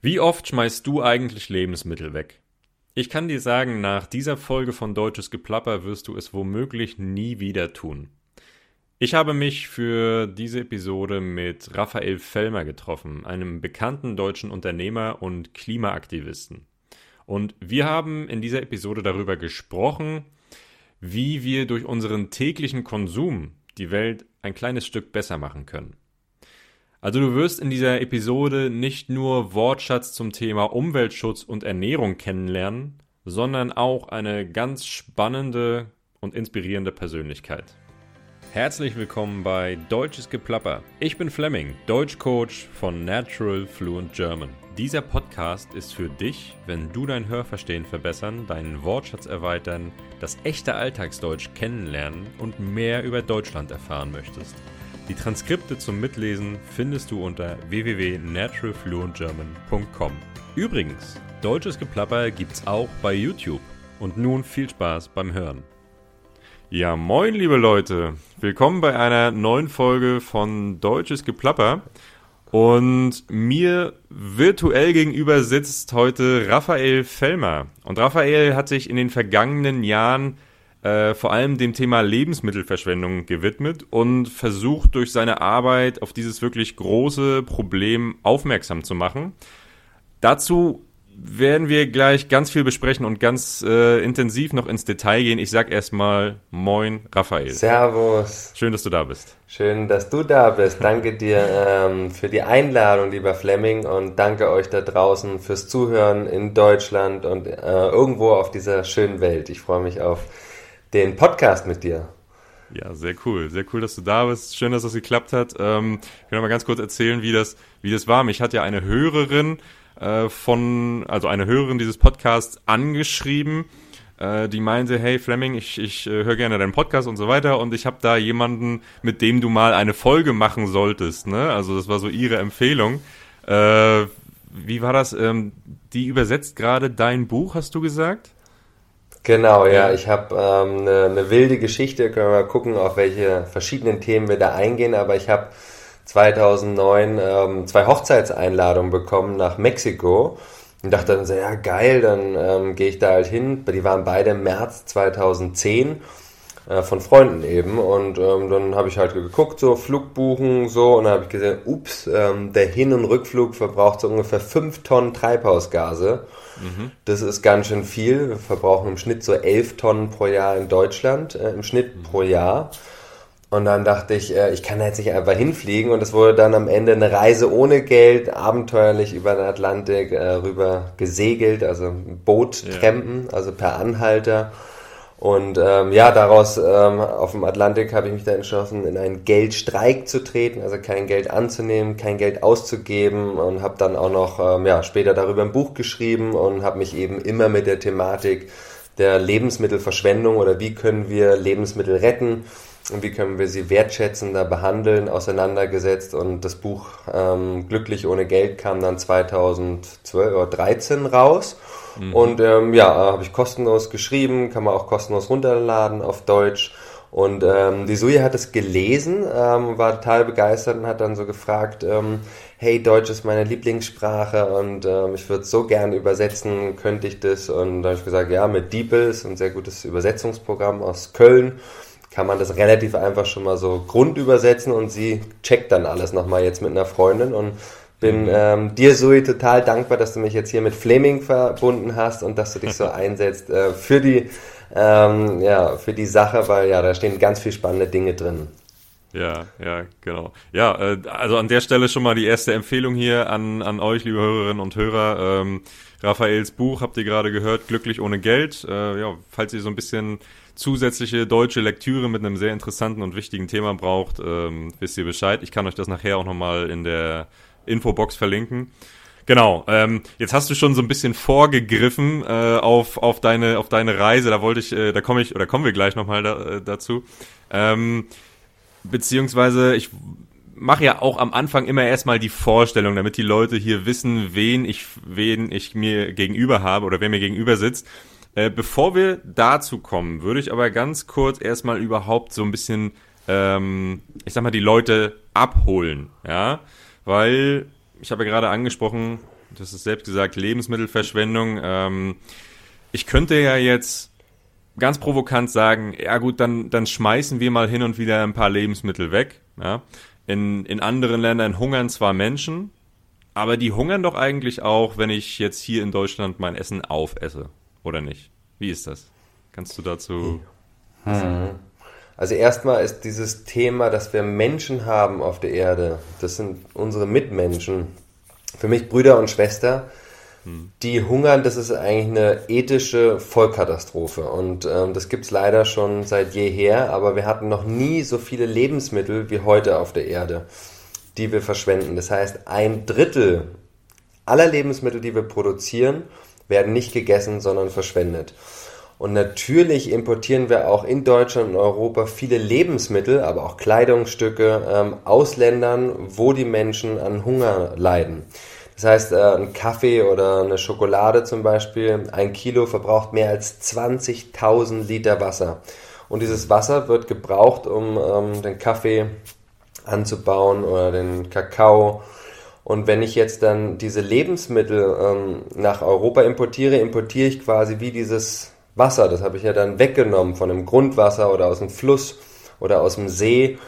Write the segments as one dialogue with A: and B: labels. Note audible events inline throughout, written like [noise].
A: Wie oft schmeißt du eigentlich Lebensmittel weg? Ich kann dir sagen, nach dieser Folge von Deutsches Geplapper wirst du es womöglich nie wieder tun. Ich habe mich für diese Episode mit Raphael Fellmer getroffen, einem bekannten deutschen Unternehmer und Klimaaktivisten. Und wir haben in dieser Episode darüber gesprochen, wie wir durch unseren täglichen Konsum die Welt ein kleines Stück besser machen können. Also du wirst in dieser Episode nicht nur Wortschatz zum Thema Umweltschutz und Ernährung kennenlernen, sondern auch eine ganz spannende und inspirierende Persönlichkeit. Herzlich willkommen bei Deutsches Geplapper. Ich bin Fleming, Deutschcoach von Natural Fluent German. Dieser Podcast ist für dich, wenn du dein Hörverstehen verbessern, deinen Wortschatz erweitern, das echte Alltagsdeutsch kennenlernen und mehr über Deutschland erfahren möchtest. Die Transkripte zum Mitlesen findest du unter www.naturalfluentgerman.com. Übrigens, deutsches Geplapper gibt's auch bei YouTube. Und nun viel Spaß beim Hören. Ja, moin, liebe Leute. Willkommen bei einer neuen Folge von Deutsches Geplapper. Und mir virtuell gegenüber sitzt heute Raphael Fellmer. Und Raphael hat sich in den vergangenen Jahren äh, vor allem dem Thema Lebensmittelverschwendung gewidmet und versucht durch seine Arbeit auf dieses wirklich große Problem aufmerksam zu machen. Dazu werden wir gleich ganz viel besprechen und ganz äh, intensiv noch ins Detail gehen. Ich sag erstmal Moin, Raphael.
B: Servus.
A: Schön, dass du da bist.
B: Schön, dass du da bist. Danke dir ähm, für die Einladung, lieber Fleming, und danke euch da draußen fürs Zuhören in Deutschland und äh, irgendwo auf dieser schönen Welt. Ich freue mich auf den Podcast mit dir.
A: Ja, sehr cool. Sehr cool, dass du da bist. Schön, dass das geklappt hat. Ähm, ich will noch mal ganz kurz erzählen, wie das, wie das war. Mich hat ja eine Hörerin äh, von, also eine Hörerin dieses Podcasts angeschrieben, äh, die meinte, hey Fleming, ich, ich äh, höre gerne deinen Podcast und so weiter und ich habe da jemanden, mit dem du mal eine Folge machen solltest. Ne? Also das war so ihre Empfehlung. Äh, wie war das? Ähm, die übersetzt gerade dein Buch, hast du gesagt?
B: Genau, ja, ich habe ähm, eine, eine wilde Geschichte, können wir mal gucken, auf welche verschiedenen Themen wir da eingehen, aber ich habe 2009 ähm, zwei Hochzeitseinladungen bekommen nach Mexiko. Und dachte dann so, ja geil, dann ähm, gehe ich da halt hin. Die waren beide im März 2010 äh, von Freunden eben. Und ähm, dann habe ich halt geguckt, so Flugbuchen so. Und dann habe ich gesehen, ups, ähm, der Hin- und Rückflug verbraucht so ungefähr 5 Tonnen Treibhausgase. Mhm. Das ist ganz schön viel. Wir verbrauchen im Schnitt so 11 Tonnen pro Jahr in Deutschland, äh, im Schnitt mhm. pro Jahr. Und dann dachte ich, äh, ich kann jetzt nicht einfach hinfliegen. Und es wurde dann am Ende eine Reise ohne Geld, abenteuerlich über den Atlantik äh, rüber gesegelt, also Boot-Trampen, ja. also per Anhalter. Und ähm, ja, daraus ähm, auf dem Atlantik habe ich mich dann entschlossen, in einen Geldstreik zu treten, also kein Geld anzunehmen, kein Geld auszugeben und habe dann auch noch ähm, ja, später darüber ein Buch geschrieben und habe mich eben immer mit der Thematik der Lebensmittelverschwendung oder wie können wir Lebensmittel retten und wie können wir sie wertschätzender behandeln, auseinandergesetzt. Und das Buch ähm, Glücklich ohne Geld kam dann 2012 oder 13 raus. Mhm. Und ähm, ja, habe ich kostenlos geschrieben, kann man auch kostenlos runterladen auf Deutsch. Und ähm, die Suja hat es gelesen, ähm, war total begeistert und hat dann so gefragt, ähm, hey, Deutsch ist meine Lieblingssprache und ähm, ich würde so gern übersetzen, könnte ich das? Und da habe ich gesagt, ja, mit DeepL ist ein sehr gutes Übersetzungsprogramm aus Köln kann man das relativ einfach schon mal so grundübersetzen und sie checkt dann alles nochmal jetzt mit einer Freundin und bin mhm. ähm, dir, Sui, total dankbar, dass du mich jetzt hier mit Fleming verbunden hast und dass du dich so [laughs] einsetzt äh, für die ähm, ja, für die Sache, weil ja, da stehen ganz viel spannende Dinge drin.
A: Ja, ja, genau. Ja, äh, also an der Stelle schon mal die erste Empfehlung hier an, an euch, liebe Hörerinnen und Hörer. Ähm, Raphaels Buch habt ihr gerade gehört, Glücklich ohne Geld. Äh, ja, falls ihr so ein bisschen zusätzliche deutsche Lektüre mit einem sehr interessanten und wichtigen Thema braucht, ähm, wisst ihr Bescheid. Ich kann euch das nachher auch nochmal in der Infobox verlinken. Genau, ähm, jetzt hast du schon so ein bisschen vorgegriffen äh, auf, auf, deine, auf deine Reise, da wollte ich, äh, da komme ich, oder kommen wir gleich nochmal da, äh, dazu. Ähm, beziehungsweise ich mache ja auch am Anfang immer erstmal die Vorstellung, damit die Leute hier wissen, wen ich, wen ich mir gegenüber habe oder wer mir gegenüber sitzt. Äh, bevor wir dazu kommen, würde ich aber ganz kurz erstmal überhaupt so ein bisschen, ähm, ich sag mal, die Leute abholen, ja, weil ich habe ja gerade angesprochen, hast es selbst gesagt, Lebensmittelverschwendung. Ähm, ich könnte ja jetzt ganz provokant sagen, ja gut, dann, dann schmeißen wir mal hin und wieder ein paar Lebensmittel weg. Ja? In, in anderen Ländern hungern zwar Menschen, aber die hungern doch eigentlich auch, wenn ich jetzt hier in Deutschland mein Essen aufesse, oder nicht? Wie ist das? Kannst du dazu...
B: Hm. Also erstmal ist dieses Thema, dass wir Menschen haben auf der Erde, das sind unsere Mitmenschen, für mich Brüder und Schwester, hm. die hungern, das ist eigentlich eine ethische Vollkatastrophe. Und ähm, das es leider schon seit jeher, aber wir hatten noch nie so viele Lebensmittel wie heute auf der Erde, die wir verschwenden. Das heißt, ein Drittel aller Lebensmittel, die wir produzieren, werden nicht gegessen, sondern verschwendet. Und natürlich importieren wir auch in Deutschland und Europa viele Lebensmittel, aber auch Kleidungsstücke ähm, aus Ländern, wo die Menschen an Hunger leiden. Das heißt, äh, ein Kaffee oder eine Schokolade zum Beispiel, ein Kilo verbraucht mehr als 20.000 Liter Wasser. Und dieses Wasser wird gebraucht, um ähm, den Kaffee anzubauen oder den Kakao. Und wenn ich jetzt dann diese Lebensmittel ähm, nach Europa importiere, importiere ich quasi wie dieses Wasser, das habe ich ja dann weggenommen von dem Grundwasser oder aus dem Fluss oder aus dem See,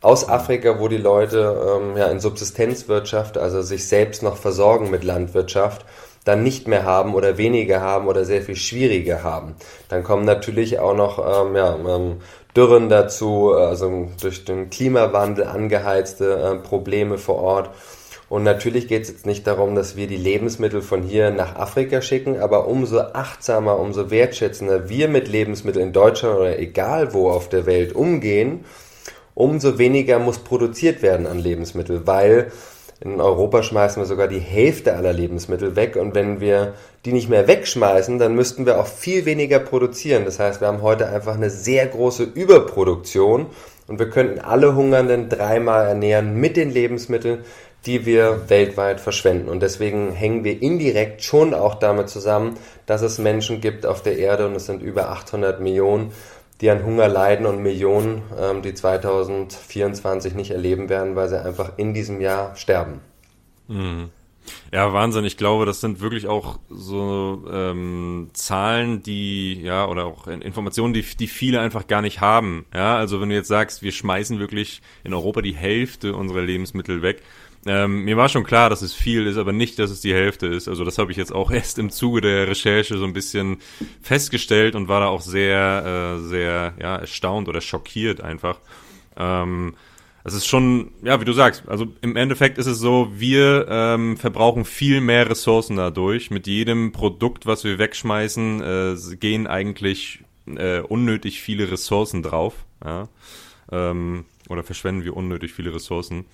B: aus Afrika, wo die Leute ähm, ja in Subsistenzwirtschaft, also sich selbst noch versorgen mit Landwirtschaft, dann nicht mehr haben oder weniger haben oder sehr viel schwieriger haben. Dann kommen natürlich auch noch ähm, ja, ähm, Dürren dazu, also durch den Klimawandel angeheizte äh, Probleme vor Ort. Und natürlich geht es jetzt nicht darum, dass wir die Lebensmittel von hier nach Afrika schicken, aber umso achtsamer, umso wertschätzender wir mit Lebensmitteln in Deutschland oder egal wo auf der Welt umgehen, umso weniger muss produziert werden an Lebensmitteln, weil in Europa schmeißen wir sogar die Hälfte aller Lebensmittel weg. Und wenn wir die nicht mehr wegschmeißen, dann müssten wir auch viel weniger produzieren. Das heißt, wir haben heute einfach eine sehr große Überproduktion. Und wir könnten alle Hungernden dreimal ernähren mit den Lebensmitteln, die wir weltweit verschwenden. Und deswegen hängen wir indirekt schon auch damit zusammen, dass es Menschen gibt auf der Erde und es sind über 800 Millionen, die an Hunger leiden und Millionen, ähm, die 2024 nicht erleben werden, weil sie einfach in diesem Jahr sterben.
A: Mhm. Ja, Wahnsinn. Ich glaube, das sind wirklich auch so ähm, Zahlen, die, ja, oder auch Informationen, die, die viele einfach gar nicht haben. Ja, also wenn du jetzt sagst, wir schmeißen wirklich in Europa die Hälfte unserer Lebensmittel weg, ähm, mir war schon klar, dass es viel ist, aber nicht, dass es die Hälfte ist. Also das habe ich jetzt auch [laughs] erst im Zuge der Recherche so ein bisschen festgestellt und war da auch sehr, äh, sehr ja, erstaunt oder schockiert einfach. Ähm, es ist schon, ja, wie du sagst, also im Endeffekt ist es so, wir ähm, verbrauchen viel mehr Ressourcen dadurch. Mit jedem Produkt, was wir wegschmeißen, äh, gehen eigentlich äh, unnötig viele Ressourcen drauf. Ja? Ähm, oder verschwenden wir unnötig viele Ressourcen.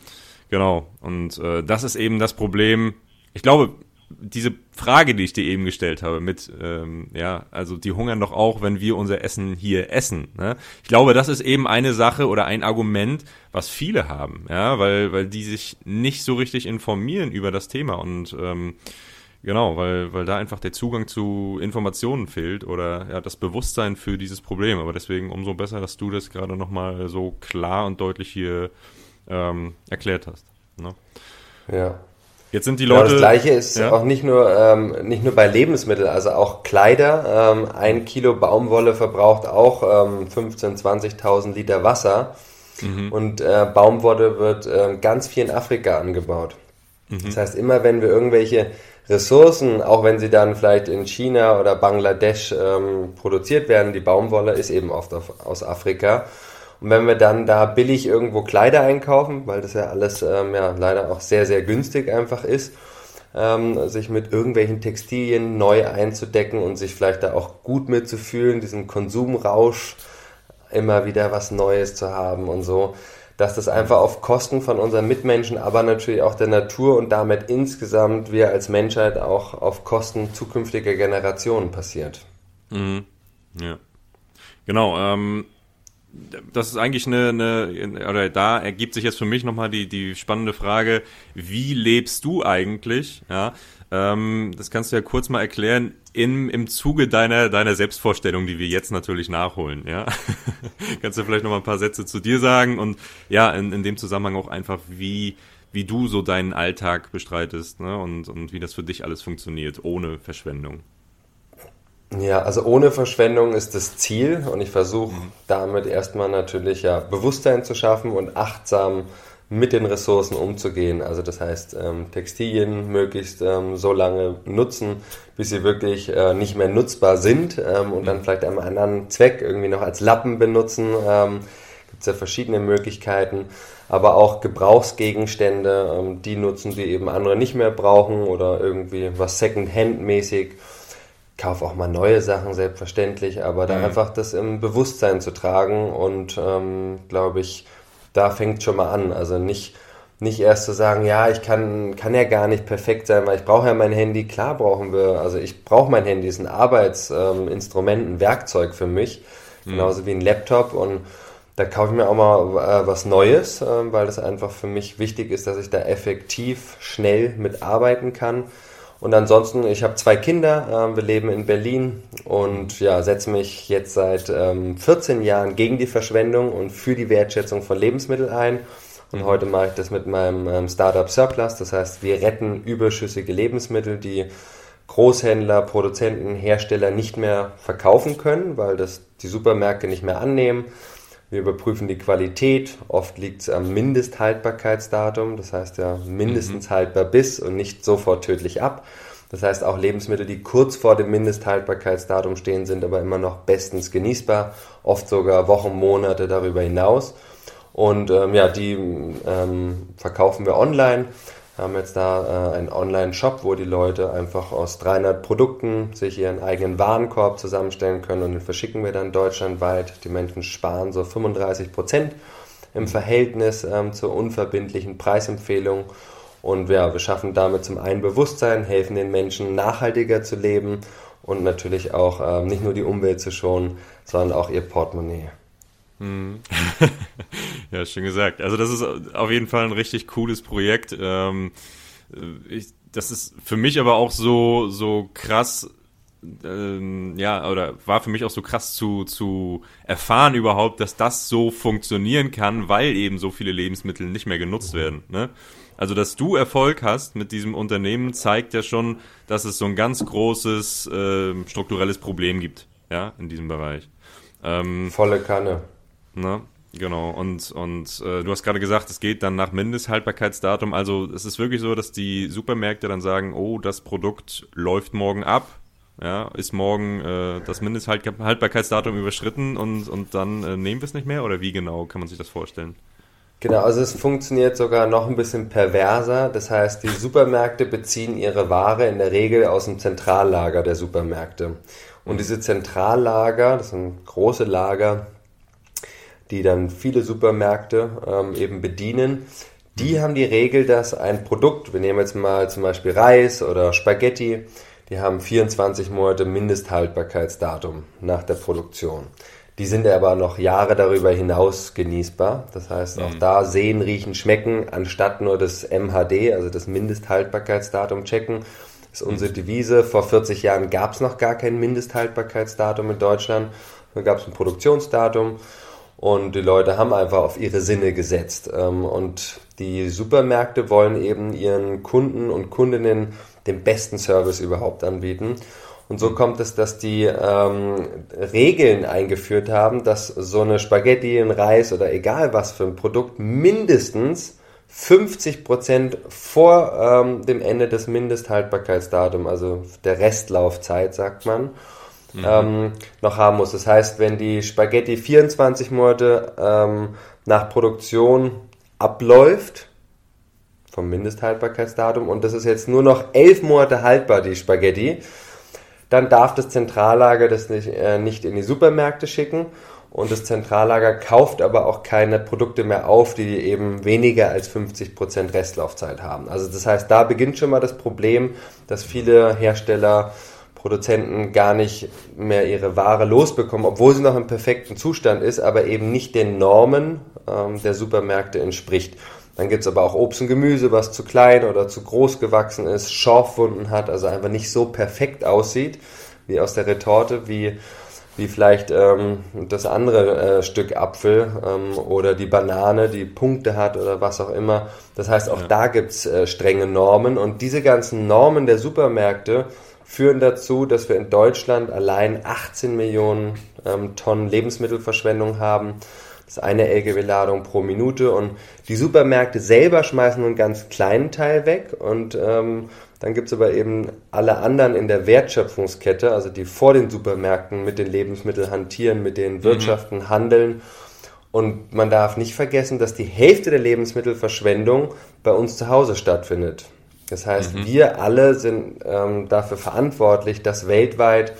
A: Genau. Und äh, das ist eben das Problem. Ich glaube, diese Frage, die ich dir eben gestellt habe, mit, ähm, ja, also die hungern doch auch, wenn wir unser Essen hier essen. Ne? Ich glaube, das ist eben eine Sache oder ein Argument, was viele haben, ja, weil, weil die sich nicht so richtig informieren über das Thema und ähm, genau, weil, weil da einfach der Zugang zu Informationen fehlt oder ja, das Bewusstsein für dieses Problem. Aber deswegen umso besser, dass du das gerade nochmal so klar und deutlich hier ähm, erklärt hast. Ne?
B: Ja.
A: Jetzt sind die Leute. Genau,
B: das gleiche ist ja? auch nicht nur, ähm, nicht nur bei Lebensmitteln, also auch Kleider. Ähm, ein Kilo Baumwolle verbraucht auch ähm, 15.000, 20.000 Liter Wasser. Mhm. Und äh, Baumwolle wird äh, ganz viel in Afrika angebaut. Mhm. Das heißt, immer wenn wir irgendwelche Ressourcen, auch wenn sie dann vielleicht in China oder Bangladesch ähm, produziert werden, die Baumwolle ist eben oft auf, aus Afrika. Und wenn wir dann da billig irgendwo Kleider einkaufen, weil das ja alles ähm, ja leider auch sehr, sehr günstig einfach ist, ähm, sich mit irgendwelchen Textilien neu einzudecken und sich vielleicht da auch gut mitzufühlen, diesen Konsumrausch immer wieder was Neues zu haben und so, dass das einfach auf Kosten von unseren Mitmenschen, aber natürlich auch der Natur und damit insgesamt wir als Menschheit auch auf Kosten zukünftiger Generationen passiert.
A: Mhm. Ja. Genau, ähm, das ist eigentlich eine, eine, oder da ergibt sich jetzt für mich nochmal die, die spannende Frage, wie lebst du eigentlich? Ja, ähm, das kannst du ja kurz mal erklären im, im Zuge deiner, deiner Selbstvorstellung, die wir jetzt natürlich nachholen, ja. [laughs] kannst du vielleicht nochmal ein paar Sätze zu dir sagen und ja, in, in dem Zusammenhang auch einfach, wie, wie du so deinen Alltag bestreitest ne? und, und wie das für dich alles funktioniert, ohne Verschwendung.
B: Ja, also ohne Verschwendung ist das Ziel und ich versuche mhm. damit erstmal natürlich ja Bewusstsein zu schaffen und achtsam mit den Ressourcen umzugehen. Also das heißt, ähm, Textilien möglichst ähm, so lange nutzen, bis sie wirklich äh, nicht mehr nutzbar sind ähm, und dann mhm. vielleicht einem anderen Zweck irgendwie noch als Lappen benutzen. Ähm, Gibt es ja verschiedene Möglichkeiten, aber auch Gebrauchsgegenstände, ähm, die nutzen, die eben andere nicht mehr brauchen oder irgendwie was Second-Hand-mäßig. Kauf auch mal neue Sachen, selbstverständlich, aber da mhm. einfach das im Bewusstsein zu tragen und ähm, glaube ich, da fängt schon mal an. Also nicht, nicht erst zu sagen, ja, ich kann, kann ja gar nicht perfekt sein, weil ich brauche ja mein Handy. Klar brauchen wir, also ich brauche mein Handy, ist ein Arbeitsinstrument, ähm, ein Werkzeug für mich, mhm. genauso wie ein Laptop und da kaufe ich mir auch mal äh, was Neues, äh, weil es einfach für mich wichtig ist, dass ich da effektiv schnell mitarbeiten kann. Und ansonsten, ich habe zwei Kinder, äh, wir leben in Berlin und ja, setze mich jetzt seit ähm, 14 Jahren gegen die Verschwendung und für die Wertschätzung von Lebensmitteln ein. Und heute mache ich das mit meinem ähm, Startup Surplus. Das heißt, wir retten überschüssige Lebensmittel, die Großhändler, Produzenten, Hersteller nicht mehr verkaufen können, weil das die Supermärkte nicht mehr annehmen. Wir überprüfen die Qualität. Oft liegt es am Mindesthaltbarkeitsdatum, das heißt ja mindestens mhm. haltbar bis und nicht sofort tödlich ab. Das heißt auch Lebensmittel, die kurz vor dem Mindesthaltbarkeitsdatum stehen, sind aber immer noch bestens genießbar, oft sogar Wochen, Monate darüber hinaus. Und ähm, ja, die ähm, verkaufen wir online haben jetzt da äh, einen Online-Shop, wo die Leute einfach aus 300 Produkten sich ihren eigenen Warenkorb zusammenstellen können und den verschicken wir dann deutschlandweit. Die Menschen sparen so 35 Prozent im Verhältnis ähm, zur unverbindlichen Preisempfehlung. Und ja, wir schaffen damit zum einen Bewusstsein, helfen den Menschen nachhaltiger zu leben und natürlich auch ähm, nicht nur die Umwelt zu schonen, sondern auch ihr Portemonnaie.
A: Hm. [laughs] ja, schön gesagt. Also das ist auf jeden Fall ein richtig cooles Projekt. Ähm, ich, das ist für mich aber auch so so krass. Ähm, ja, oder war für mich auch so krass zu, zu erfahren überhaupt, dass das so funktionieren kann, weil eben so viele Lebensmittel nicht mehr genutzt werden. Ne? Also, dass du Erfolg hast mit diesem Unternehmen, zeigt ja schon, dass es so ein ganz großes äh, strukturelles Problem gibt, ja, in diesem Bereich.
B: Ähm, Volle Kanne.
A: Ne? Genau, und, und äh, du hast gerade gesagt, es geht dann nach Mindesthaltbarkeitsdatum. Also es ist wirklich so, dass die Supermärkte dann sagen, oh, das Produkt läuft morgen ab, ja, ist morgen äh, das Mindesthaltbarkeitsdatum überschritten und, und dann äh, nehmen wir es nicht mehr? Oder wie genau kann man sich das vorstellen?
B: Genau, also es funktioniert sogar noch ein bisschen perverser. Das heißt, die Supermärkte beziehen ihre Ware in der Regel aus dem Zentrallager der Supermärkte. Und diese Zentrallager, das sind große Lager, die dann viele Supermärkte ähm, eben bedienen, die haben die Regel, dass ein Produkt, wir nehmen jetzt mal zum Beispiel Reis oder Spaghetti, die haben 24 Monate Mindesthaltbarkeitsdatum nach der Produktion. Die sind aber noch Jahre darüber hinaus genießbar. Das heißt, auch mhm. da sehen, riechen, schmecken, anstatt nur das MHD, also das Mindesthaltbarkeitsdatum checken, ist unsere mhm. Devise. Vor 40 Jahren gab es noch gar kein Mindesthaltbarkeitsdatum in Deutschland. Da gab es ein Produktionsdatum und die Leute haben einfach auf ihre Sinne gesetzt. Ähm, und die Supermärkte wollen eben ihren Kunden und Kundinnen den besten Service überhaupt anbieten. Und so kommt es, dass die ähm, Regeln eingeführt haben, dass so eine Spaghetti, ein Reis oder egal was für ein Produkt mindestens 50 Prozent vor ähm, dem Ende des Mindesthaltbarkeitsdatums, also der Restlaufzeit, sagt man, mhm. ähm, noch haben muss. Das heißt, wenn die Spaghetti 24 Monate ähm, nach Produktion abläuft, vom Mindesthaltbarkeitsdatum, und das ist jetzt nur noch elf Monate haltbar, die Spaghetti, dann darf das Zentrallager das nicht, äh, nicht in die Supermärkte schicken und das Zentrallager kauft aber auch keine Produkte mehr auf, die eben weniger als 50% Restlaufzeit haben. Also das heißt, da beginnt schon mal das Problem, dass viele Hersteller Produzenten gar nicht mehr ihre Ware losbekommen, obwohl sie noch im perfekten Zustand ist, aber eben nicht den Normen ähm, der Supermärkte entspricht. Dann gibt es aber auch Obst und Gemüse, was zu klein oder zu groß gewachsen ist, Schorfwunden hat, also einfach nicht so perfekt aussieht wie aus der Retorte, wie wie vielleicht ähm, das andere äh, Stück Apfel ähm, oder die Banane, die Punkte hat oder was auch immer. Das heißt, auch ja. da gibt's äh, strenge Normen und diese ganzen Normen der Supermärkte führen dazu, dass wir in Deutschland allein 18 Millionen ähm, Tonnen Lebensmittelverschwendung haben. Das ist eine LKW-Ladung pro Minute und die Supermärkte selber schmeißen nur einen ganz kleinen Teil weg und ähm, dann gibt es aber eben alle anderen in der Wertschöpfungskette, also die vor den Supermärkten mit den Lebensmitteln hantieren, mit den mhm. Wirtschaften mhm. handeln. Und man darf nicht vergessen, dass die Hälfte der Lebensmittelverschwendung bei uns zu Hause stattfindet. Das heißt, mhm. wir alle sind ähm, dafür verantwortlich, dass weltweit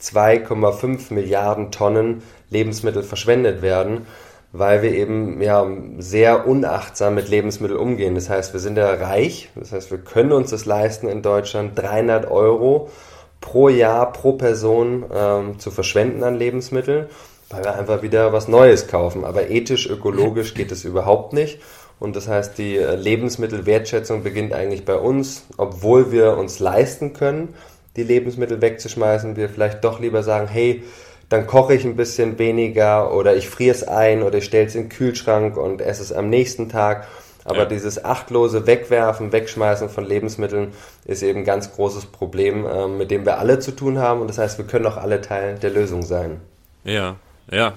B: 2,5 Milliarden Tonnen Lebensmittel verschwendet werden weil wir eben ja sehr unachtsam mit Lebensmitteln umgehen. Das heißt, wir sind ja reich, das heißt, wir können uns das leisten in Deutschland 300 Euro pro Jahr pro Person ähm, zu verschwenden an Lebensmitteln, weil wir einfach wieder was Neues kaufen. Aber ethisch, ökologisch geht es überhaupt nicht. Und das heißt, die äh, Lebensmittelwertschätzung beginnt eigentlich bei uns, obwohl wir uns leisten können, die Lebensmittel wegzuschmeißen, wir vielleicht doch lieber sagen, hey, dann koche ich ein bisschen weniger oder ich friere es ein oder ich stelle es in den Kühlschrank und esse es am nächsten Tag. Aber ja. dieses achtlose Wegwerfen, Wegschmeißen von Lebensmitteln ist eben ein ganz großes Problem, äh, mit dem wir alle zu tun haben. Und das heißt, wir können auch alle Teil der Lösung sein.
A: Ja, ja,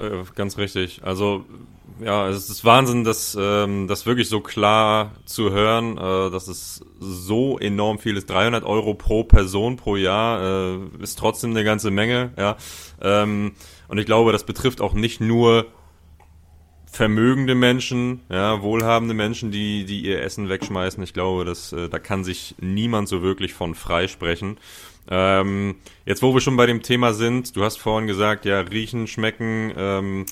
A: äh, ganz richtig. Also ja, es ist Wahnsinn, das, ähm, das wirklich so klar zu hören, äh, dass es so enorm viel ist. 300 Euro pro Person pro Jahr äh, ist trotzdem eine ganze Menge, ja. Ähm, und ich glaube, das betrifft auch nicht nur vermögende Menschen, ja, wohlhabende Menschen, die, die ihr Essen wegschmeißen. Ich glaube, dass, äh, da kann sich niemand so wirklich von freisprechen. Ähm, jetzt, wo wir schon bei dem Thema sind, du hast vorhin gesagt, ja, riechen, schmecken, ähm,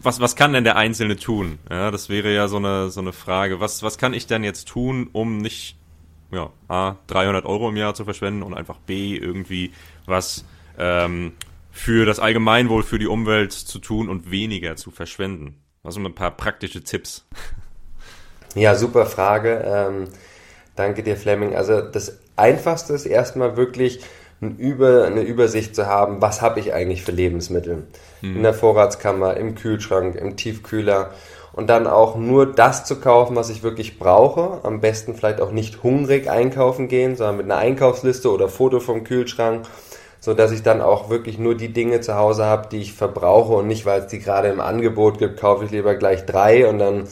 A: was, was kann denn der Einzelne tun? Ja, das wäre ja so eine, so eine Frage. Was, was kann ich denn jetzt tun, um nicht ja, A, 300 Euro im Jahr zu verschwenden und einfach B, irgendwie was ähm, für das Allgemeinwohl, für die Umwelt zu tun und weniger zu verschwenden? Was sind ein paar praktische Tipps?
B: Ja, super Frage. Ähm, danke dir, Fleming. Also das Einfachste ist erstmal wirklich eine Übersicht zu haben, was habe ich eigentlich für Lebensmittel. Mhm. In der Vorratskammer, im Kühlschrank, im Tiefkühler. Und dann auch nur das zu kaufen, was ich wirklich brauche. Am besten vielleicht auch nicht hungrig einkaufen gehen, sondern mit einer Einkaufsliste oder Foto vom Kühlschrank, so dass ich dann auch wirklich nur die Dinge zu Hause habe, die ich verbrauche und nicht, weil es die gerade im Angebot gibt, kaufe ich lieber gleich drei und dann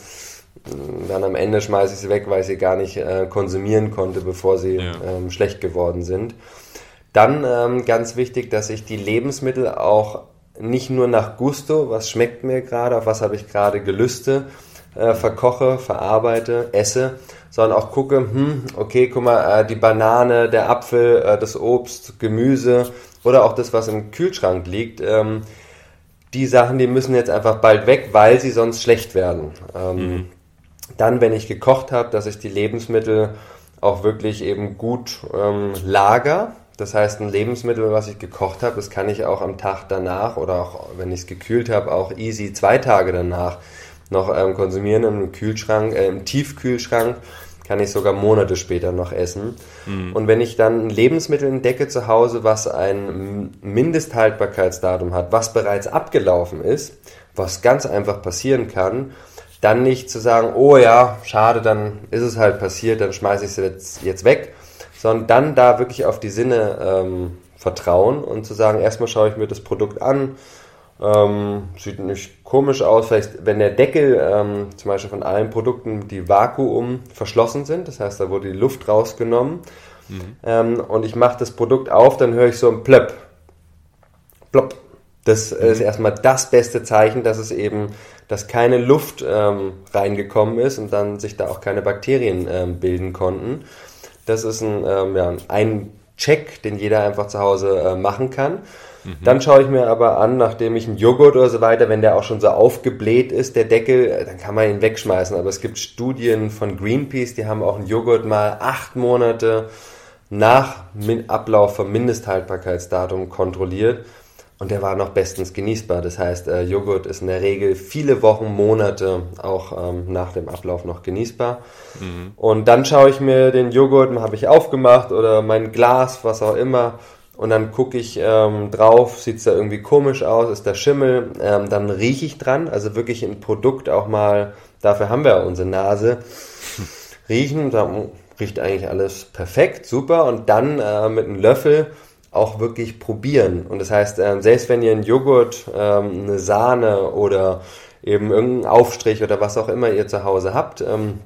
B: dann am Ende schmeiße ich sie weg, weil ich sie gar nicht äh, konsumieren konnte, bevor sie ja. ähm, schlecht geworden sind. Dann ähm, ganz wichtig, dass ich die Lebensmittel auch nicht nur nach Gusto, was schmeckt mir gerade, auf was habe ich gerade Gelüste, äh, verkoche, verarbeite, esse, sondern auch gucke, hm, okay, guck mal, äh, die Banane, der Apfel, äh, das Obst, Gemüse oder auch das, was im Kühlschrank liegt, ähm, die Sachen, die müssen jetzt einfach bald weg, weil sie sonst schlecht werden. Ähm, mhm. Dann, wenn ich gekocht habe, dass ich die Lebensmittel auch wirklich eben gut ähm, lager, das heißt, ein Lebensmittel, was ich gekocht habe, das kann ich auch am Tag danach oder auch, wenn ich es gekühlt habe, auch easy zwei Tage danach noch ähm, konsumieren im Kühlschrank, äh, im Tiefkühlschrank kann ich sogar Monate später noch essen. Mhm. Und wenn ich dann ein Lebensmittel entdecke zu Hause, was ein Mindesthaltbarkeitsdatum hat, was bereits abgelaufen ist, was ganz einfach passieren kann, dann nicht zu sagen, oh ja, schade, dann ist es halt passiert, dann schmeiße ich es jetzt, jetzt weg, sondern dann da wirklich auf die Sinne ähm, vertrauen und zu sagen, erstmal schaue ich mir das Produkt an, ähm, sieht nicht komisch aus, vielleicht wenn der Deckel ähm, zum Beispiel von allen Produkten, die Vakuum verschlossen sind, das heißt, da wurde die Luft rausgenommen mhm. ähm, und ich mache das Produkt auf, dann höre ich so ein Plöpp. Plopp. Das mhm. ist erstmal das beste Zeichen, dass es eben, dass keine Luft ähm, reingekommen ist und dann sich da auch keine Bakterien ähm, bilden konnten. Das ist ein, ähm, ja, ein Check, den jeder einfach zu Hause äh, machen kann. Mhm. Dann schaue ich mir aber an, nachdem ich einen Joghurt oder so weiter, wenn der auch schon so aufgebläht ist, der Deckel, äh, dann kann man ihn wegschmeißen. Aber es gibt Studien von Greenpeace, die haben auch einen Joghurt mal acht Monate nach Ablauf vom Mindesthaltbarkeitsdatum kontrolliert und der war noch bestens genießbar. Das heißt, äh, Joghurt ist in der Regel viele Wochen, Monate auch ähm, nach dem Ablauf noch genießbar. Mhm. Und dann schaue ich mir den Joghurt, habe ich aufgemacht oder mein Glas, was auch immer, und dann gucke ich ähm, drauf, sieht es da irgendwie komisch aus, ist da Schimmel, ähm, dann rieche ich dran, also wirklich ein Produkt auch mal, dafür haben wir unsere Nase, [laughs] riechen, dann riecht eigentlich alles perfekt, super und dann äh, mit einem Löffel auch wirklich probieren. Und das heißt, äh, selbst wenn ihr einen Joghurt, ähm, eine Sahne oder eben irgendeinen Aufstrich oder was auch immer ihr zu Hause habt, ähm,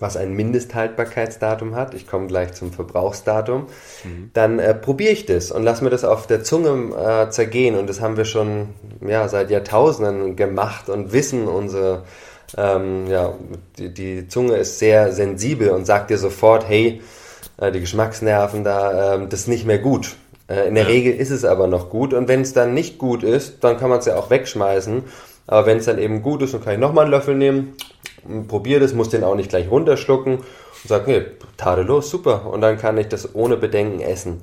B: was ein Mindesthaltbarkeitsdatum hat, ich komme gleich zum Verbrauchsdatum, mhm. dann äh, probiere ich das und lass mir das auf der Zunge äh, zergehen. Und das haben wir schon ja, seit Jahrtausenden gemacht und wissen unsere, ähm, ja, die, die Zunge ist sehr sensibel und sagt dir sofort, hey, äh, die Geschmacksnerven da, das ist nicht mehr gut. Äh, in der ja. Regel ist es aber noch gut und wenn es dann nicht gut ist, dann kann man es ja auch wegschmeißen. Aber wenn es dann eben gut ist, dann kann ich nochmal einen Löffel nehmen, probiere das, muss den auch nicht gleich runterschlucken und sage, nee, tadellos, super. Und dann kann ich das ohne Bedenken essen.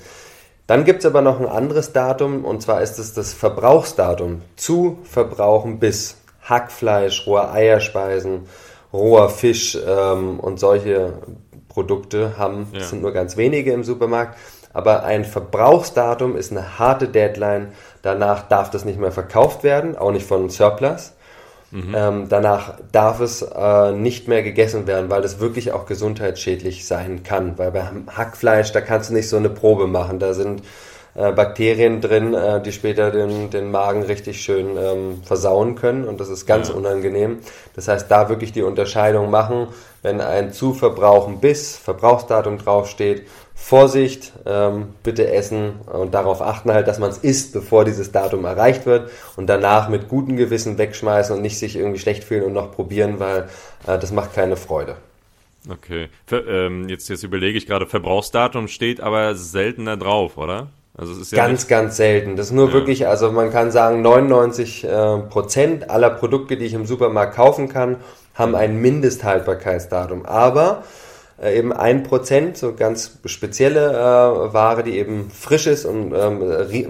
B: Dann gibt es aber noch ein anderes Datum und zwar ist es das Verbrauchsdatum. Zu verbrauchen bis Hackfleisch, rohe Eierspeisen, roher Fisch ähm, und solche Produkte haben, ja. sind nur ganz wenige im Supermarkt. Aber ein Verbrauchsdatum ist eine harte Deadline. Danach darf das nicht mehr verkauft werden, auch nicht von Surplus. Mhm. Ähm, danach darf es äh, nicht mehr gegessen werden, weil das wirklich auch gesundheitsschädlich sein kann. Weil bei Hackfleisch, da kannst du nicht so eine Probe machen. Da sind äh, Bakterien drin, äh, die später den, den Magen richtig schön ähm, versauen können und das ist ganz ja. unangenehm. Das heißt, da wirklich die Unterscheidung machen, wenn ein zu verbrauchen bis Verbrauchsdatum draufsteht Vorsicht, ähm, bitte essen und darauf achten halt, dass man es isst, bevor dieses Datum erreicht wird und danach mit gutem Gewissen wegschmeißen und nicht sich irgendwie schlecht fühlen und noch probieren, weil äh, das macht keine Freude.
A: Okay, Ver, ähm, jetzt, jetzt überlege ich gerade, Verbrauchsdatum steht aber seltener drauf, oder?
B: Also es ist ja ganz, ganz selten. Das ist nur ja. wirklich, also man kann sagen, 99 äh, Prozent aller Produkte, die ich im Supermarkt kaufen kann, haben ein Mindesthaltbarkeitsdatum. Aber äh, eben ein Prozent, so ganz spezielle äh, Ware, die eben frisch ist und ähm,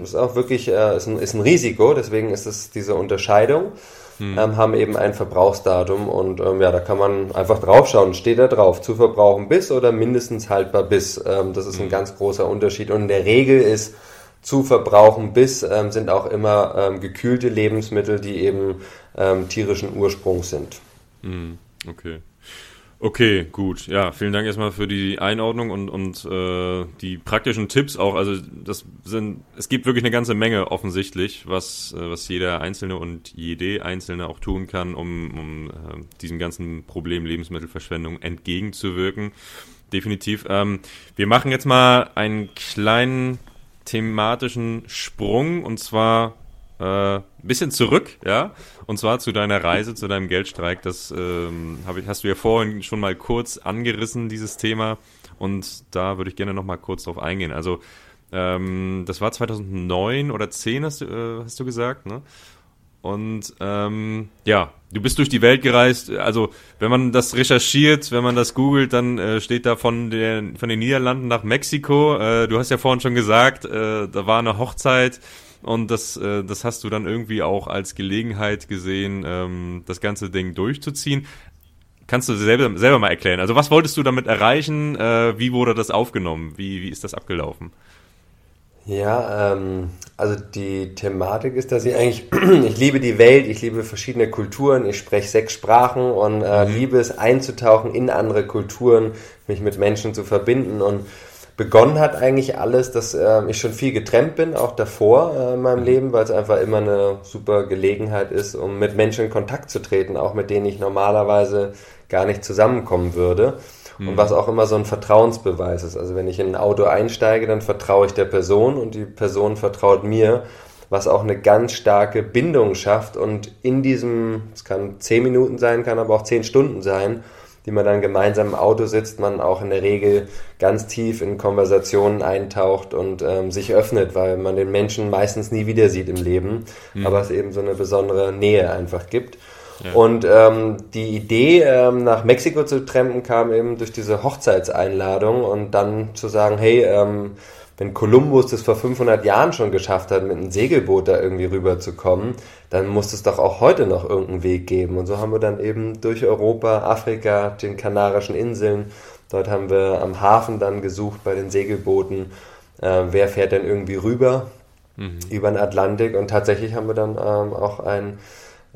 B: ist auch wirklich äh, ist, ein, ist ein Risiko, deswegen ist es diese Unterscheidung, hm. ähm, haben eben ein Verbrauchsdatum und ähm, ja, da kann man einfach draufschauen, steht da drauf, zu verbrauchen bis oder mindestens haltbar bis. Ähm, das ist hm. ein ganz großer Unterschied und in der Regel ist zu verbrauchen bis ähm, sind auch immer ähm, gekühlte Lebensmittel, die eben ähm, tierischen Ursprungs sind.
A: Hm. Okay. Okay, gut. Ja, vielen Dank erstmal für die Einordnung und, und äh, die praktischen Tipps auch. Also das sind, es gibt wirklich eine ganze Menge offensichtlich, was, äh, was jeder Einzelne und jede Einzelne auch tun kann, um, um äh, diesem ganzen Problem Lebensmittelverschwendung entgegenzuwirken. Definitiv. Ähm, wir machen jetzt mal einen kleinen thematischen Sprung und zwar äh, bisschen zurück, ja, und zwar zu deiner Reise, zu deinem Geldstreik. Das ähm, hab ich, hast du ja vorhin schon mal kurz angerissen, dieses Thema, und da würde ich gerne noch mal kurz drauf eingehen. Also ähm, das war 2009 oder 10, hast du, äh, hast du gesagt, ne? Und ähm, ja, du bist durch die Welt gereist. Also wenn man das recherchiert, wenn man das googelt, dann äh, steht da von, der, von den Niederlanden nach Mexiko. Äh, du hast ja vorhin schon gesagt, äh, da war eine Hochzeit und das, äh, das hast du dann irgendwie auch als Gelegenheit gesehen, ähm, das ganze Ding durchzuziehen. Kannst du selber, selber mal erklären? Also was wolltest du damit erreichen? Äh, wie wurde das aufgenommen? Wie, wie ist das abgelaufen?
B: Ja, ähm, also die Thematik ist, dass ich eigentlich, [clears throat] ich liebe die Welt, ich liebe verschiedene Kulturen, ich spreche sechs Sprachen und äh, mhm. liebe es einzutauchen in andere Kulturen, mich mit Menschen zu verbinden und begonnen hat eigentlich alles, dass äh, ich schon viel getrennt bin, auch davor äh, in meinem mhm. Leben, weil es einfach immer eine super Gelegenheit ist, um mit Menschen in Kontakt zu treten, auch mit denen ich normalerweise gar nicht zusammenkommen würde. Mhm. Und was auch immer so ein Vertrauensbeweis ist. Also wenn ich in ein Auto einsteige, dann vertraue ich der Person und die Person vertraut mir, was auch eine ganz starke Bindung schafft. Und in diesem, es kann zehn Minuten sein, kann aber auch zehn Stunden sein, die man dann gemeinsam im Auto sitzt, man auch in der Regel ganz tief in Konversationen eintaucht und ähm, sich öffnet, weil man den Menschen meistens nie wieder sieht im Leben, mhm. aber es eben so eine besondere Nähe einfach gibt. Ja. Und ähm, die Idee, ähm, nach Mexiko zu trampen, kam eben durch diese Hochzeitseinladung und dann zu sagen, hey, ähm, wenn Kolumbus das vor 500 Jahren schon geschafft hat, mit einem Segelboot da irgendwie rüberzukommen, dann muss es doch auch heute noch irgendeinen Weg geben. Und so haben wir dann eben durch Europa, Afrika, den Kanarischen Inseln, dort haben wir am Hafen dann gesucht bei den Segelbooten äh, wer fährt denn irgendwie rüber mhm. über den Atlantik und tatsächlich haben wir dann ähm, auch ein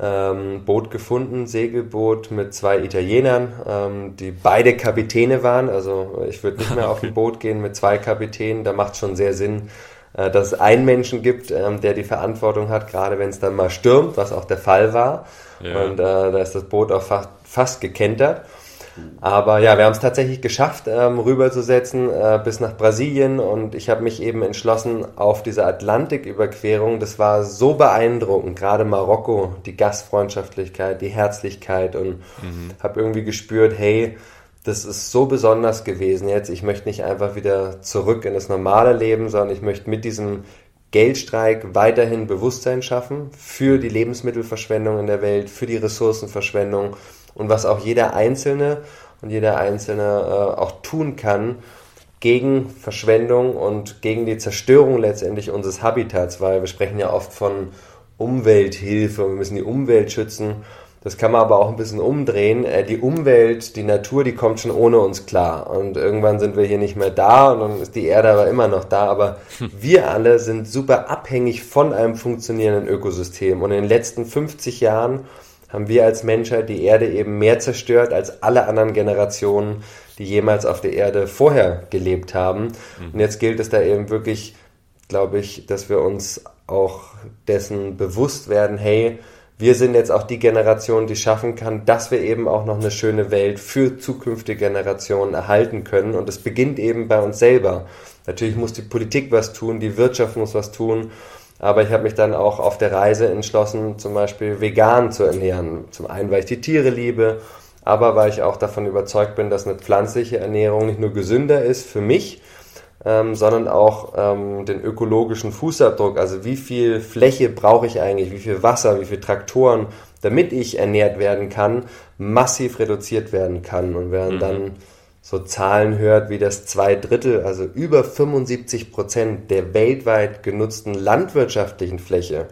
B: ähm, Boot gefunden, Segelboot mit zwei Italienern, ähm, die beide Kapitäne waren. Also ich würde nicht mehr auf [laughs] ein Boot gehen mit zwei Kapitänen. Da macht schon sehr Sinn, äh, dass es einen Menschen gibt, ähm, der die Verantwortung hat, gerade wenn es dann mal stürmt, was auch der Fall war. Ja. Und äh, da ist das Boot auch fast, fast gekentert. Aber ja, wir haben es tatsächlich geschafft, ähm, rüberzusetzen äh, bis nach Brasilien und ich habe mich eben entschlossen auf diese Atlantiküberquerung. Das war so beeindruckend, gerade Marokko, die Gastfreundschaftlichkeit, die Herzlichkeit und mhm. habe irgendwie gespürt, hey, das ist so besonders gewesen jetzt. Ich möchte nicht einfach wieder zurück in das normale Leben, sondern ich möchte mit diesem Geldstreik weiterhin Bewusstsein schaffen für die Lebensmittelverschwendung in der Welt, für die Ressourcenverschwendung und was auch jeder Einzelne und jeder Einzelne äh, auch tun kann gegen Verschwendung und gegen die Zerstörung letztendlich unseres Habitats, weil wir sprechen ja oft von Umwelthilfe und wir müssen die Umwelt schützen. Das kann man aber auch ein bisschen umdrehen. Äh, die Umwelt, die Natur, die kommt schon ohne uns klar. Und irgendwann sind wir hier nicht mehr da und dann ist die Erde aber immer noch da. Aber wir alle sind super abhängig von einem funktionierenden Ökosystem. Und in den letzten 50 Jahren haben wir als Menschheit die Erde eben mehr zerstört als alle anderen Generationen, die jemals auf der Erde vorher gelebt haben. Mhm. Und jetzt gilt es da eben wirklich, glaube ich, dass wir uns auch dessen bewusst werden, hey, wir sind jetzt auch die Generation, die schaffen kann, dass wir eben auch noch eine schöne Welt für zukünftige Generationen erhalten können. Und es beginnt eben bei uns selber. Natürlich muss die Politik was tun, die Wirtschaft muss was tun. Aber ich habe mich dann auch auf der Reise entschlossen, zum Beispiel vegan zu ernähren. Zum einen, weil ich die Tiere liebe, aber weil ich auch davon überzeugt bin, dass eine pflanzliche Ernährung nicht nur gesünder ist für mich, ähm, sondern auch ähm, den ökologischen Fußabdruck. Also wie viel Fläche brauche ich eigentlich, wie viel Wasser, wie viel Traktoren, damit ich ernährt werden kann, massiv reduziert werden kann. Und während mhm. dann so Zahlen hört, wie das zwei Drittel, also über 75 Prozent der weltweit genutzten landwirtschaftlichen Fläche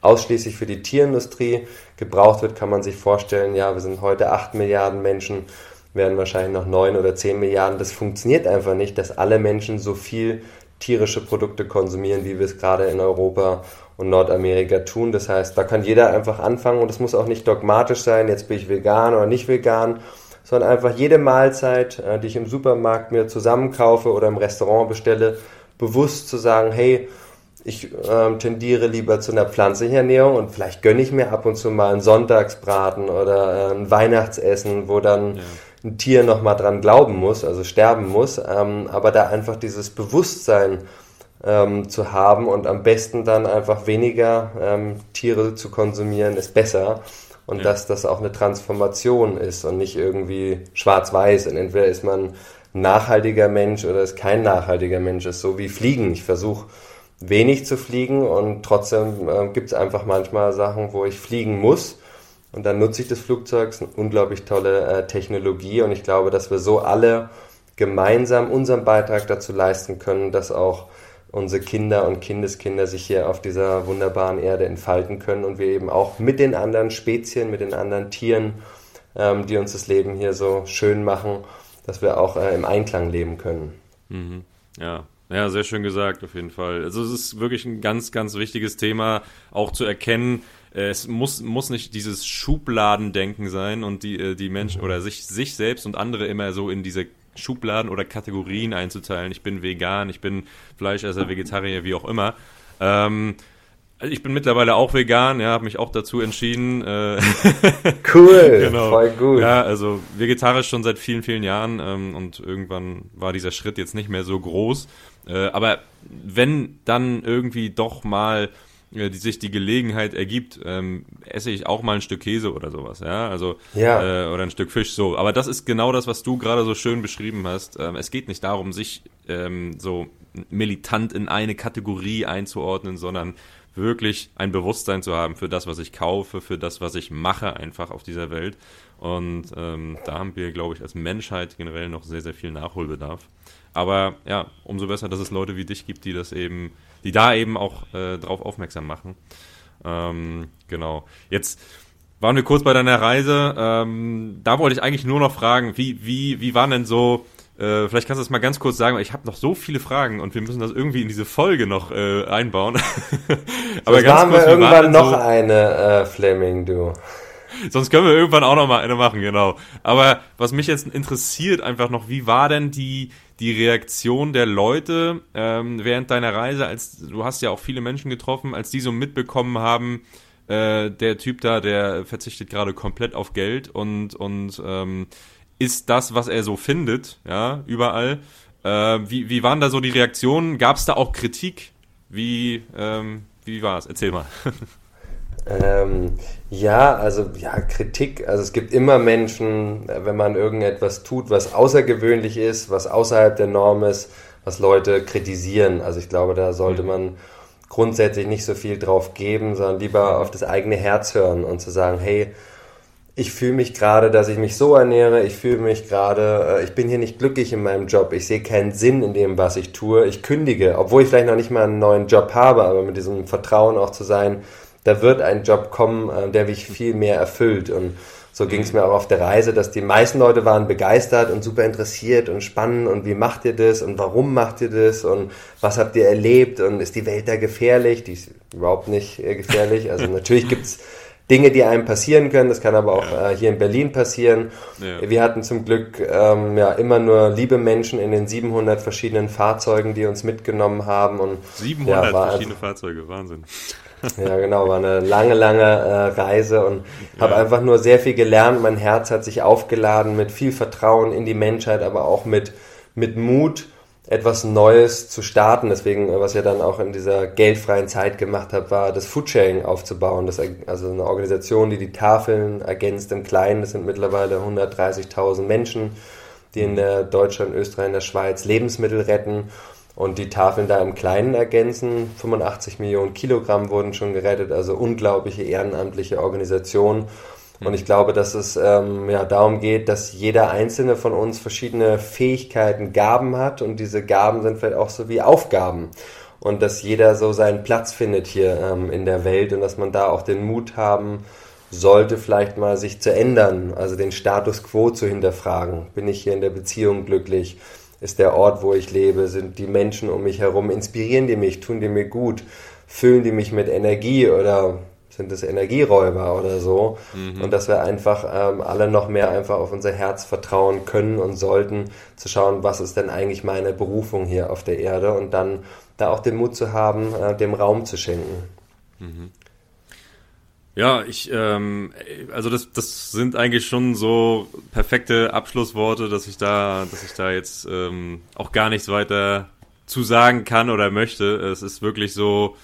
B: ausschließlich für die Tierindustrie gebraucht wird, kann man sich vorstellen, ja, wir sind heute 8 Milliarden Menschen, werden wahrscheinlich noch 9 oder 10 Milliarden. Das funktioniert einfach nicht, dass alle Menschen so viel tierische Produkte konsumieren, wie wir es gerade in Europa und Nordamerika tun. Das heißt, da kann jeder einfach anfangen und es muss auch nicht dogmatisch sein, jetzt bin ich vegan oder nicht vegan, sondern einfach jede Mahlzeit, äh, die ich im Supermarkt mir zusammenkaufe oder im Restaurant bestelle, bewusst zu sagen, hey, ich ähm, tendiere lieber zu einer pflanzlichen Ernährung und vielleicht gönne ich mir ab und zu mal einen Sonntagsbraten oder äh, ein Weihnachtsessen, wo dann ja. ein Tier nochmal dran glauben muss, also sterben muss, ähm, aber da einfach dieses Bewusstsein ähm, zu haben und am besten dann einfach weniger ähm, Tiere zu konsumieren, ist besser und ja. dass das auch eine Transformation ist und nicht irgendwie schwarz-weiß. Und entweder ist man ein nachhaltiger Mensch oder ist kein nachhaltiger Mensch. Ist so wie Fliegen. Ich versuche wenig zu fliegen und trotzdem äh, gibt es einfach manchmal Sachen, wo ich fliegen muss. Und dann nutze ich das Flugzeug. Es ist eine unglaublich tolle äh, Technologie und ich glaube, dass wir so alle gemeinsam unseren Beitrag dazu leisten können, dass auch unsere Kinder und Kindeskinder sich hier auf dieser wunderbaren Erde entfalten können und wir eben auch mit den anderen Spezien, mit den anderen Tieren, ähm, die uns das Leben hier so schön machen, dass wir auch äh, im Einklang leben können.
A: Mhm. Ja, ja, sehr schön gesagt, auf jeden Fall. Also es ist wirklich ein ganz, ganz wichtiges Thema, auch zu erkennen, äh, es muss, muss nicht dieses Schubladendenken sein und die, äh, die Menschen oder sich, sich selbst und andere immer so in diese Schubladen oder Kategorien einzuteilen. Ich bin vegan, ich bin Fleischesser, Vegetarier, wie auch immer. Ähm, ich bin mittlerweile auch vegan, ja, habe mich auch dazu entschieden. Äh [laughs]
B: cool, genau. voll gut.
A: Ja, also vegetarisch schon seit vielen, vielen Jahren ähm, und irgendwann war dieser Schritt jetzt nicht mehr so groß. Äh, aber wenn dann irgendwie doch mal äh, die sich die Gelegenheit ergibt, ähm, esse ich auch mal ein Stück Käse oder sowas, ja, also ja. Äh, oder ein Stück Fisch, so. Aber das ist genau das, was du gerade so schön beschrieben hast. Ähm, es geht nicht darum, sich ähm, so militant in eine Kategorie einzuordnen, sondern wirklich ein Bewusstsein zu haben für das, was ich kaufe, für das, was ich mache, einfach auf dieser Welt. Und ähm, da haben wir, glaube ich, als Menschheit generell noch sehr, sehr viel Nachholbedarf. Aber ja, umso besser, dass es Leute wie dich gibt, die das eben die da eben auch äh, darauf aufmerksam machen. Ähm, genau. Jetzt waren wir kurz bei deiner Reise. Ähm, da wollte ich eigentlich nur noch fragen, wie, wie, wie waren denn so äh, vielleicht kannst du das mal ganz kurz sagen, weil ich habe noch so viele Fragen und wir müssen das irgendwie in diese Folge noch äh, einbauen. [laughs]
B: Aber ganz haben kurz, wir irgendwann noch so, eine äh, Fleming, du. [laughs]
A: Sonst können wir irgendwann auch noch mal eine machen, genau. Aber was mich jetzt interessiert einfach noch, wie war denn die die Reaktion der Leute ähm, während deiner Reise, als du hast ja auch viele Menschen getroffen, als die so mitbekommen haben, äh, der Typ da, der verzichtet gerade komplett auf Geld und und ähm, ist das, was er so findet, ja, überall. Äh, wie, wie waren da so die Reaktionen? Gab es da auch Kritik? Wie, ähm, wie war es? Erzähl mal. [laughs]
B: Ähm, ja, also ja, Kritik. Also es gibt immer Menschen, wenn man irgendetwas tut, was außergewöhnlich ist, was außerhalb der Norm ist, was Leute kritisieren. Also ich glaube, da sollte mhm. man grundsätzlich nicht so viel drauf geben, sondern lieber auf das eigene Herz hören und zu sagen, hey, ich fühle mich gerade, dass ich mich so ernähre, ich fühle mich gerade, äh, ich bin hier nicht glücklich in meinem Job, ich sehe keinen Sinn in dem, was ich tue, ich kündige, obwohl ich vielleicht noch nicht mal einen neuen Job habe, aber mit diesem Vertrauen auch zu sein, da wird ein Job kommen, äh, der mich viel mehr erfüllt und so ging es mir auch auf der Reise, dass die meisten Leute waren begeistert und super interessiert und spannend und wie macht ihr das und warum macht ihr das und was habt ihr erlebt und ist die Welt da gefährlich? Die ist überhaupt nicht äh, gefährlich. Also [laughs] natürlich gibt's Dinge, die einem passieren können. Das kann aber auch ja. äh, hier in Berlin passieren. Ja. Wir hatten zum Glück ähm, ja immer nur liebe Menschen in den 700 verschiedenen Fahrzeugen, die uns mitgenommen haben. Und,
A: 700 ja, verschiedene Fahrzeuge, Wahnsinn.
B: Ja, genau, war eine lange, lange äh, Reise und habe einfach nur sehr viel gelernt. Mein Herz hat sich aufgeladen mit viel Vertrauen in die Menschheit, aber auch mit, mit Mut etwas Neues zu starten. Deswegen, was ich dann auch in dieser geldfreien Zeit gemacht habe, war das Foodsharing aufzubauen. Das, also eine Organisation, die die Tafeln ergänzt im Kleinen. Das sind mittlerweile 130.000 Menschen, die in der Deutschland, Österreich, in der Schweiz Lebensmittel retten und die Tafeln da im Kleinen ergänzen. 85 Millionen Kilogramm wurden schon gerettet, also unglaubliche ehrenamtliche Organisation. Und ich glaube, dass es ähm, ja darum geht, dass jeder einzelne von uns verschiedene Fähigkeiten, Gaben hat und diese Gaben sind vielleicht auch so wie Aufgaben und dass jeder so seinen Platz findet hier ähm, in der Welt und dass man da auch den Mut haben sollte, vielleicht mal sich zu ändern, also den Status quo zu hinterfragen. Bin ich hier in der Beziehung glücklich? Ist der Ort, wo ich lebe? Sind die Menschen um mich herum? Inspirieren die mich? Tun die mir gut? Füllen die mich mit Energie oder sind es Energieräuber oder so. Mhm. Und dass wir einfach ähm, alle noch mehr einfach auf unser Herz vertrauen können und sollten, zu schauen, was ist denn eigentlich meine Berufung hier auf der Erde und dann da auch den Mut zu haben, äh, dem Raum zu schenken. Mhm.
A: Ja, ich, ähm, also das, das sind eigentlich schon so perfekte Abschlussworte, dass ich da, dass ich da jetzt ähm, auch gar nichts weiter zu sagen kann oder möchte. Es ist wirklich so,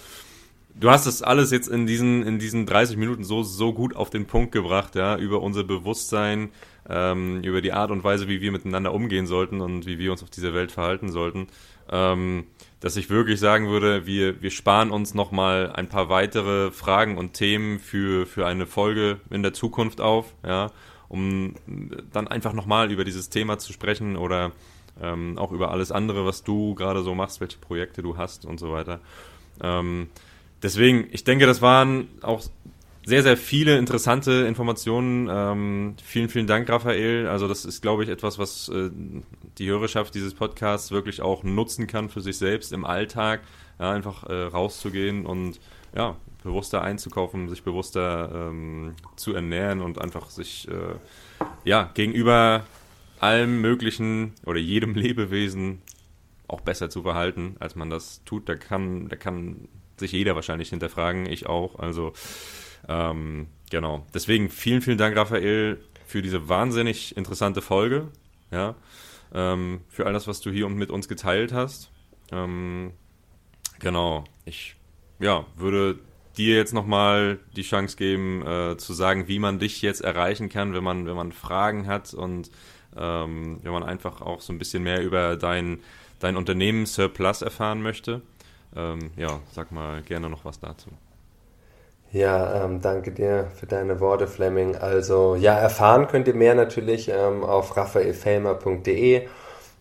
A: Du hast das alles jetzt in diesen, in diesen 30 Minuten so, so gut auf den Punkt gebracht, ja, über unser Bewusstsein, ähm, über die Art und Weise, wie wir miteinander umgehen sollten und wie wir uns auf dieser Welt verhalten sollten, ähm, dass ich wirklich sagen würde, wir, wir sparen uns nochmal ein paar weitere Fragen und Themen für, für eine Folge in der Zukunft auf, ja, um dann einfach nochmal über dieses Thema zu sprechen oder ähm, auch über alles andere, was du gerade so machst, welche Projekte du hast und so weiter. Ähm, deswegen, ich denke, das waren auch sehr, sehr viele interessante Informationen. Ähm, vielen, vielen Dank, Raphael. Also das ist, glaube ich, etwas, was äh, die Hörerschaft dieses Podcasts wirklich auch nutzen kann für sich selbst im Alltag, ja, einfach äh, rauszugehen und ja, bewusster einzukaufen, sich bewusster ähm, zu ernähren und einfach sich äh, ja, gegenüber allem Möglichen oder jedem [laughs] Lebewesen auch besser zu verhalten, als man das tut. Da kann, da kann sich jeder wahrscheinlich hinterfragen, ich auch. Also ähm, genau. Deswegen vielen, vielen Dank, Raphael, für diese wahnsinnig interessante Folge. Ja, ähm, für all das, was du hier mit uns geteilt hast. Ähm, genau. Ich ja, würde dir jetzt nochmal die Chance geben, äh, zu sagen, wie man dich jetzt erreichen kann, wenn man, wenn man Fragen hat und ähm, wenn man einfach auch so ein bisschen mehr über dein, dein Unternehmen Surplus erfahren möchte. Ähm, ja, sag mal gerne noch was dazu.
B: Ja, ähm, danke dir für deine Worte, Fleming. Also, ja, erfahren könnt ihr mehr natürlich ähm, auf raphaelfelmer.de.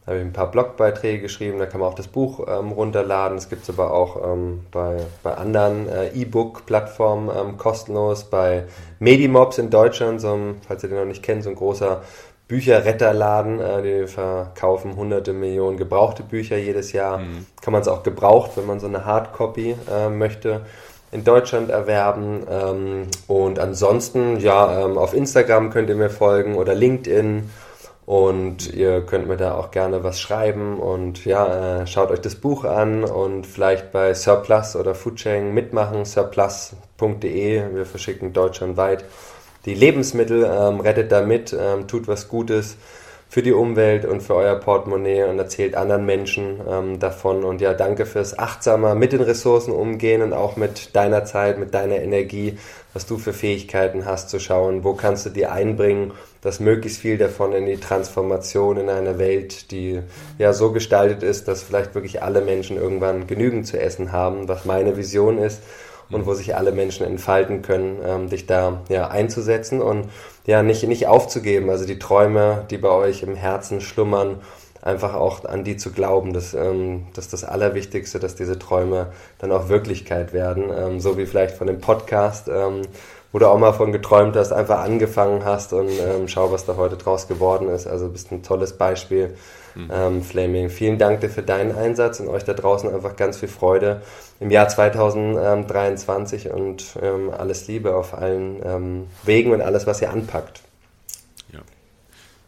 B: Da habe ich ein paar Blogbeiträge geschrieben, da kann man auch das Buch ähm, runterladen. Es gibt es aber auch ähm, bei, bei anderen äh, E-Book-Plattformen ähm, kostenlos. Bei Medimobs in Deutschland, so ein, falls ihr den noch nicht kennt, so ein großer Bücherretterladen, äh, die verkaufen hunderte Millionen gebrauchte Bücher jedes Jahr. Mhm. Kann man es auch gebraucht, wenn man so eine Hardcopy äh, möchte, in Deutschland erwerben. Ähm, und ansonsten, ja, ähm, auf Instagram könnt ihr mir folgen oder LinkedIn. Und ihr könnt mir da auch gerne was schreiben und ja, äh, schaut euch das Buch an und vielleicht bei Surplus oder Foodchain mitmachen, surplus.de. Wir verschicken deutschlandweit die Lebensmittel, ähm, rettet damit, ähm, tut was Gutes für die Umwelt und für euer Portemonnaie und erzählt anderen Menschen ähm, davon. Und ja, danke fürs achtsamer mit den Ressourcen umgehen und auch mit deiner Zeit, mit deiner Energie, was du für Fähigkeiten hast, zu schauen, wo kannst du die einbringen, dass möglichst viel davon in die Transformation in einer Welt, die ja so gestaltet ist, dass vielleicht wirklich alle Menschen irgendwann genügend zu essen haben, was meine Vision ist und wo sich alle Menschen entfalten können, ähm, dich da ja einzusetzen und ja nicht nicht aufzugeben. Also die Träume, die bei euch im Herzen schlummern, einfach auch an die zu glauben, dass ähm, das ist das Allerwichtigste, dass diese Träume dann auch Wirklichkeit werden, ähm, so wie vielleicht von dem Podcast. Ähm, wo du auch mal von geträumt hast, einfach angefangen hast und ähm, schau, was da heute draus geworden ist. Also bist ein tolles Beispiel, mhm. ähm, Flaming. Vielen Dank dir für deinen Einsatz und euch da draußen einfach ganz viel Freude im Jahr 2023 und ähm, alles Liebe auf allen ähm, Wegen und alles, was ihr anpackt.
A: Ja,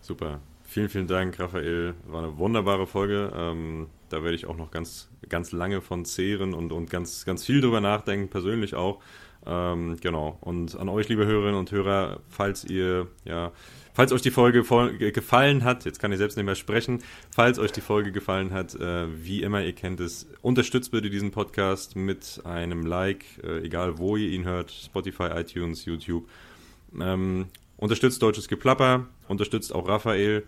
A: super. Vielen, vielen Dank, Raphael. War eine wunderbare Folge. Ähm, da werde ich auch noch ganz, ganz lange von zehren und, und ganz, ganz viel drüber nachdenken, persönlich auch. Ähm, genau. Und an euch, liebe Hörerinnen und Hörer, falls ihr, ja, falls euch die Folge gefallen hat, jetzt kann ich selbst nicht mehr sprechen, falls euch die Folge gefallen hat, äh, wie immer, ihr kennt es, unterstützt bitte diesen Podcast mit einem Like, äh, egal wo ihr ihn hört, Spotify, iTunes, YouTube. Ähm, unterstützt Deutsches Geplapper, unterstützt auch Raphael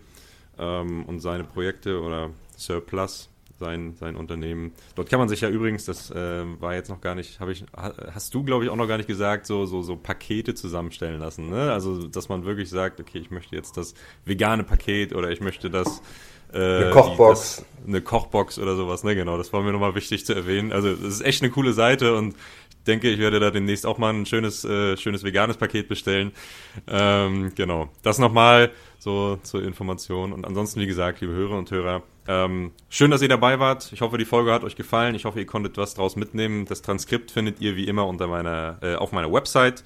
A: ähm, und seine Projekte oder Surplus sein, sein Unternehmen. Dort kann man sich ja übrigens, das äh, war jetzt noch gar nicht, habe ich, hast du, glaube ich, auch noch gar nicht gesagt, so, so, so Pakete zusammenstellen lassen. Ne? Also, dass man wirklich sagt, okay, ich möchte jetzt das vegane Paket oder ich möchte das
B: äh, eine Kochbox.
A: Die, das, eine Kochbox oder sowas, ne, genau. Das war mir nochmal wichtig zu erwähnen. Also, es ist echt eine coole Seite und ich denke, ich werde da demnächst auch mal ein schönes, äh, schönes veganes Paket bestellen. Ähm, genau. Das nochmal so zur Information. Und ansonsten, wie gesagt, liebe Hörer und Hörer, ähm, schön, dass ihr dabei wart. Ich hoffe, die Folge hat euch gefallen. Ich hoffe, ihr konntet was draus mitnehmen. Das Transkript findet ihr wie immer unter meiner, äh, auf meiner Website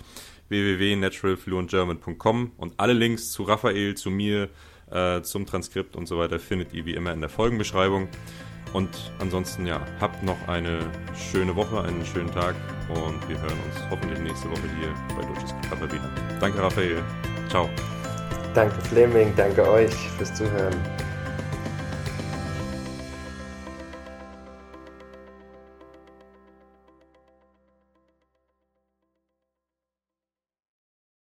A: www.naturalfluentgerman.com und alle Links zu Raphael, zu mir, äh, zum Transkript und so weiter findet ihr wie immer in der Folgenbeschreibung. Und ansonsten, ja, habt noch eine schöne Woche, einen schönen Tag und wir hören uns hoffentlich nächste Woche hier bei Deutsches Geklapper wieder. Danke, Raphael. Ciao.
B: Danke, Fleming. Danke euch fürs Zuhören.